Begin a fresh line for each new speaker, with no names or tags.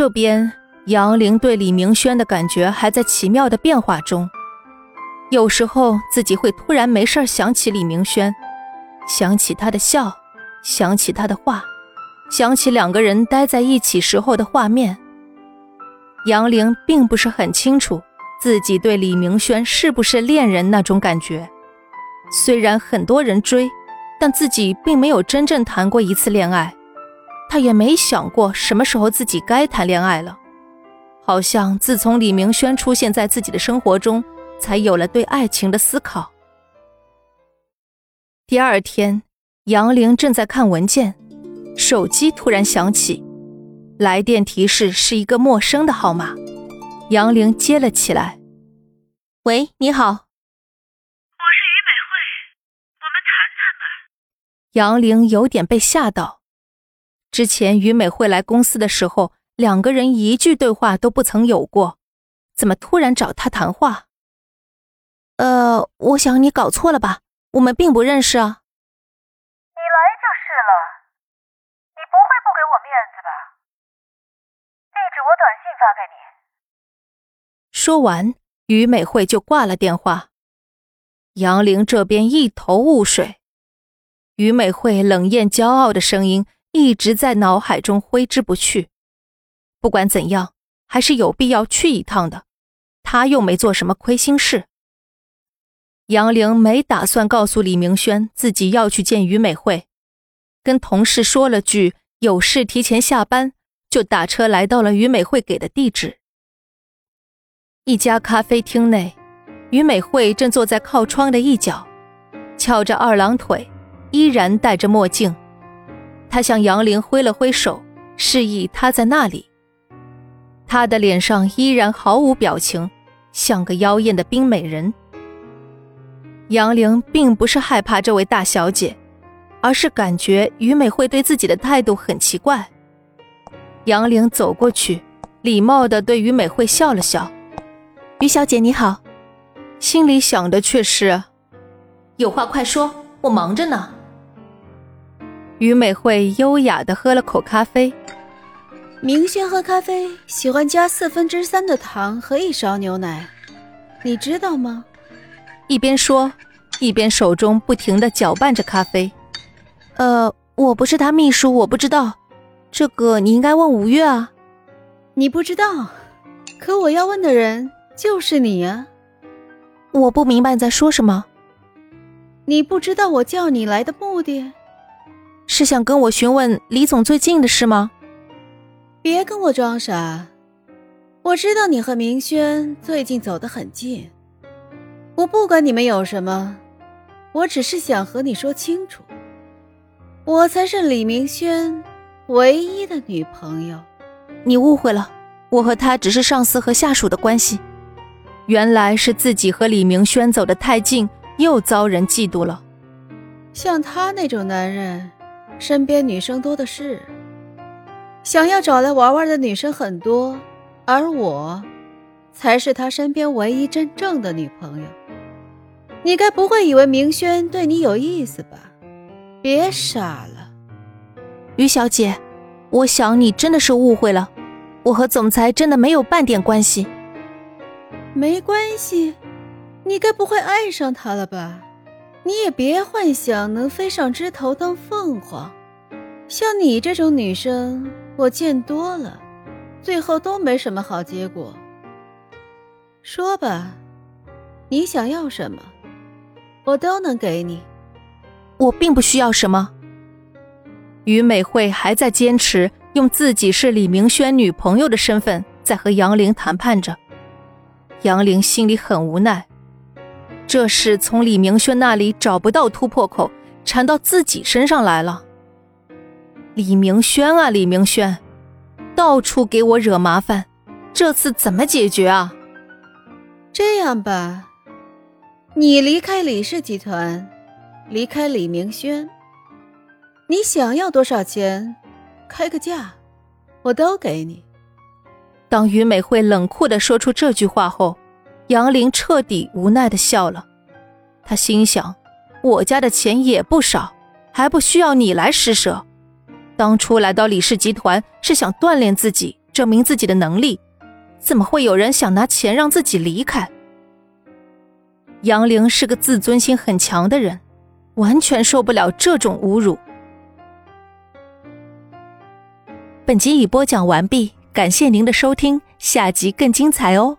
这边，杨玲对李明轩的感觉还在奇妙的变化中。有时候自己会突然没事想起李明轩，想起他的笑，想起他的话，想起两个人待在一起时候的画面。杨玲并不是很清楚自己对李明轩是不是恋人那种感觉，虽然很多人追，但自己并没有真正谈过一次恋爱，她也没想过什么时候自己该谈恋爱了。好像自从李明轩出现在自己的生活中。才有了对爱情的思考。第二天，杨玲正在看文件，手机突然响起，来电提示是一个陌生的号码。杨玲接了起来：“喂，你好，我
是于美惠，我们谈谈吧。”
杨玲有点被吓到，之前于美惠来公司的时候，两个人一句对话都不曾有过，怎么突然找她谈话？呃，我想你搞错了吧？我们并不认识啊。
你来就是了，你不会不给我面子吧？地址我短信发给你。
说完，于美惠就挂了电话。杨玲这边一头雾水，于美惠冷艳骄傲的声音一直在脑海中挥之不去。不管怎样，还是有必要去一趟的。他又没做什么亏心事。杨玲没打算告诉李明轩自己要去见于美惠，跟同事说了句有事提前下班，就打车来到了于美惠给的地址。一家咖啡厅内，于美惠正坐在靠窗的一角，翘着二郎腿，依然戴着墨镜。她向杨玲挥了挥手，示意她在那里。她的脸上依然毫无表情，像个妖艳的冰美人。杨玲并不是害怕这位大小姐，而是感觉于美惠对自己的态度很奇怪。杨玲走过去，礼貌地对于美惠笑了笑：“于小姐你好。”心里想的却是：“有话快说，我忙着呢。”于美惠优雅的喝了口咖啡。
明轩喝咖啡喜欢加四分之三的糖和一勺牛奶，你知道吗？
一边说，一边手中不停的搅拌着咖啡。呃，我不是他秘书，我不知道。这个你应该问吴越啊。
你不知道，可我要问的人就是你啊。
我不明白你在说什么。
你不知道我叫你来的目的，
是想跟我询问李总最近的事吗？
别跟我装傻，我知道你和明轩最近走得很近。我不管你们有什么，我只是想和你说清楚，我才是李明轩唯一的女朋友。
你误会了，我和他只是上司和下属的关系。原来是自己和李明轩走得太近，又遭人嫉妒了。
像他那种男人，身边女生多的是，想要找来玩玩的女生很多，而我，才是他身边唯一真正的女朋友。你该不会以为明轩对你有意思吧？别傻了，
于小姐，我想你真的是误会了，我和总裁真的没有半点关系。
没关系，你该不会爱上他了吧？你也别幻想能飞上枝头当凤凰，像你这种女生我见多了，最后都没什么好结果。说吧，你想要什么？我都能给你，
我并不需要什么。于美惠还在坚持用自己是李明轩女朋友的身份在和杨玲谈判着，杨玲心里很无奈，这事从李明轩那里找不到突破口，缠到自己身上来了。李明轩啊，李明轩，到处给我惹麻烦，这次怎么解决啊？
这样吧。你离开李氏集团，离开李明轩，你想要多少钱？开个价，我都给你。
当于美惠冷酷的说出这句话后，杨玲彻底无奈的笑了。她心想：我家的钱也不少，还不需要你来施舍。当初来到李氏集团是想锻炼自己，证明自己的能力，怎么会有人想拿钱让自己离开？杨玲是个自尊心很强的人，完全受不了这种侮辱。本集已播讲完毕，感谢您的收听，下集更精彩哦。